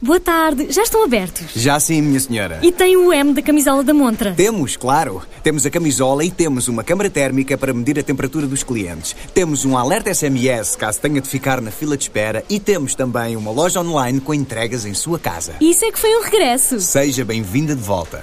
Boa tarde, já estão abertos? Já sim, minha senhora. E tem o M da camisola da montra? Temos, claro. Temos a camisola e temos uma câmara térmica para medir a temperatura dos clientes. Temos um alerta SMS caso tenha de ficar na fila de espera e temos também uma loja online com entregas em sua casa. Isso é que foi um regresso. Seja bem-vinda de volta.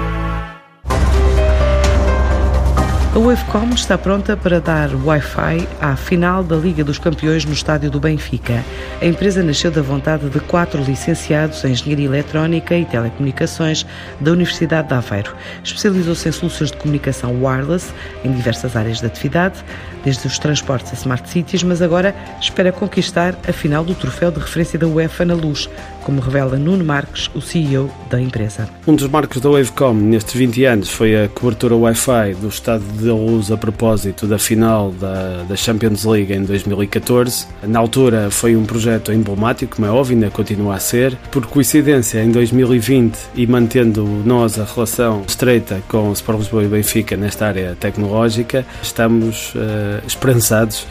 A Wavecom está pronta para dar Wi-Fi à final da Liga dos Campeões no estádio do Benfica. A empresa nasceu da vontade de quatro licenciados em Engenharia Eletrónica e Telecomunicações da Universidade de Aveiro. Especializou-se em soluções de comunicação wireless em diversas áreas de atividade, desde os transportes a smart cities, mas agora espera conquistar a final do troféu de referência da UEFA na luz, como revela Nuno Marques, o CEO da empresa. Um dos marcos da Wavecom nestes 20 anos foi a cobertura Wi-Fi do estado de luz a propósito da final da, da Champions League em 2014. Na altura foi um projeto emblemático, como é óbvio, ainda continua a ser. Por coincidência, em 2020 e mantendo nós a relação estreita com o Sport Lisboa e Benfica nesta área tecnológica, estamos uh, esperançados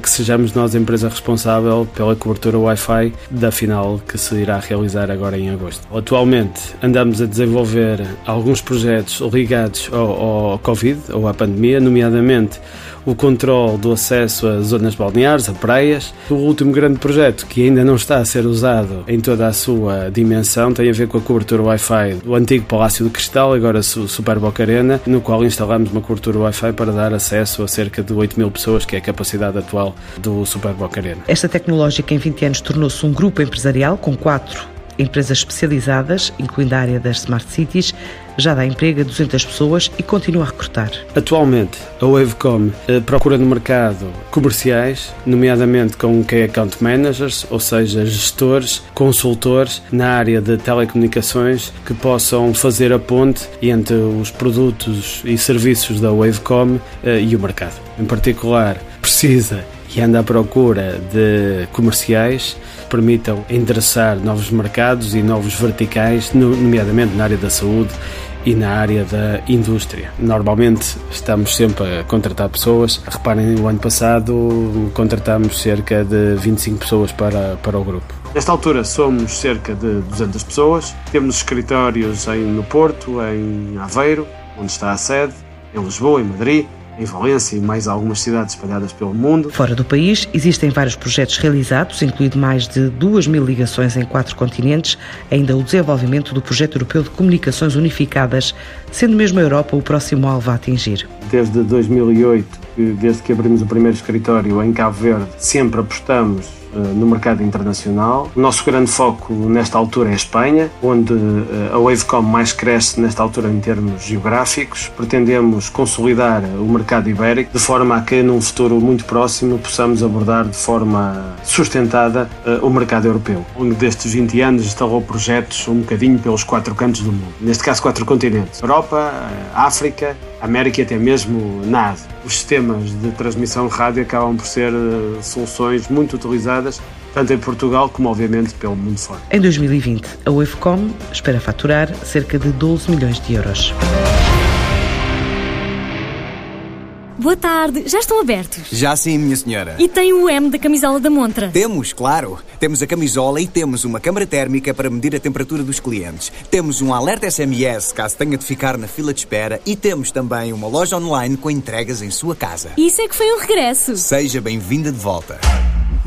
que sejamos nós a empresa responsável pela cobertura Wi-Fi da final que se irá realizar agora em agosto. Atualmente andamos a desenvolver alguns projetos ligados ao, ao Covid ou à pandemia, nomeadamente o controle do acesso a zonas balneares, a praias. O último grande projeto, que ainda não está a ser usado em toda a sua dimensão, tem a ver com a cobertura Wi-Fi do antigo Palácio do Cristal, agora Super Boca Arena, no qual instalamos uma cobertura Wi-Fi para dar acesso a cerca de 8 mil pessoas, que é a capacidade atual do Super Boca Arena. Esta tecnológica em 20 anos tornou-se um grupo empresarial com quatro empresas especializadas, incluindo a área das Smart Cities, já dá emprego a 200 pessoas e continua a recrutar. Atualmente, a Wavecom eh, procura no mercado comerciais, nomeadamente com Key Account Managers, ou seja, gestores, consultores na área de telecomunicações que possam fazer a ponte entre os produtos e serviços da Wavecom eh, e o mercado. Em particular, precisa e anda à procura de comerciais permitam endereçar novos mercados e novos verticais, nomeadamente na área da saúde e na área da indústria. Normalmente estamos sempre a contratar pessoas. Reparem, o ano passado contratamos cerca de 25 pessoas para, para o grupo. Nesta altura somos cerca de 200 pessoas. Temos escritórios em, no Porto, em Aveiro, onde está a sede, em Lisboa, em Madrid, em Valência e mais algumas cidades espalhadas pelo mundo. Fora do país, existem vários projetos realizados, incluindo mais de 2 mil ligações em quatro continentes, ainda o desenvolvimento do projeto europeu de comunicações unificadas, sendo mesmo a Europa o próximo alvo a atingir. Desde 2008, desde que abrimos o primeiro escritório em Cabo Verde, sempre apostamos eh, no mercado internacional. O nosso grande foco nesta altura é a Espanha, onde eh, a Wavecom mais cresce nesta altura em termos geográficos. Pretendemos consolidar o mercado ibérico de forma a que num futuro muito próximo possamos abordar de forma sustentada eh, o mercado europeu. Longo destes 20 anos instalou projetos um bocadinho pelos quatro cantos do mundo, neste caso quatro continentes: Europa, África, América e até mesmo na Ásia. Os sistemas de transmissão rádio acabam por ser soluções muito utilizadas tanto em Portugal como, obviamente, pelo mundo fora. Em 2020, a Wavecom espera faturar cerca de 12 milhões de euros. Boa tarde, já estão abertos? Já sim, minha senhora. E tem o M da camisola da montra? Temos, claro. Temos a camisola e temos uma câmara térmica para medir a temperatura dos clientes. Temos um alerta SMS caso tenha de ficar na fila de espera e temos também uma loja online com entregas em sua casa. Isso é que foi um regresso. Seja bem-vinda de volta.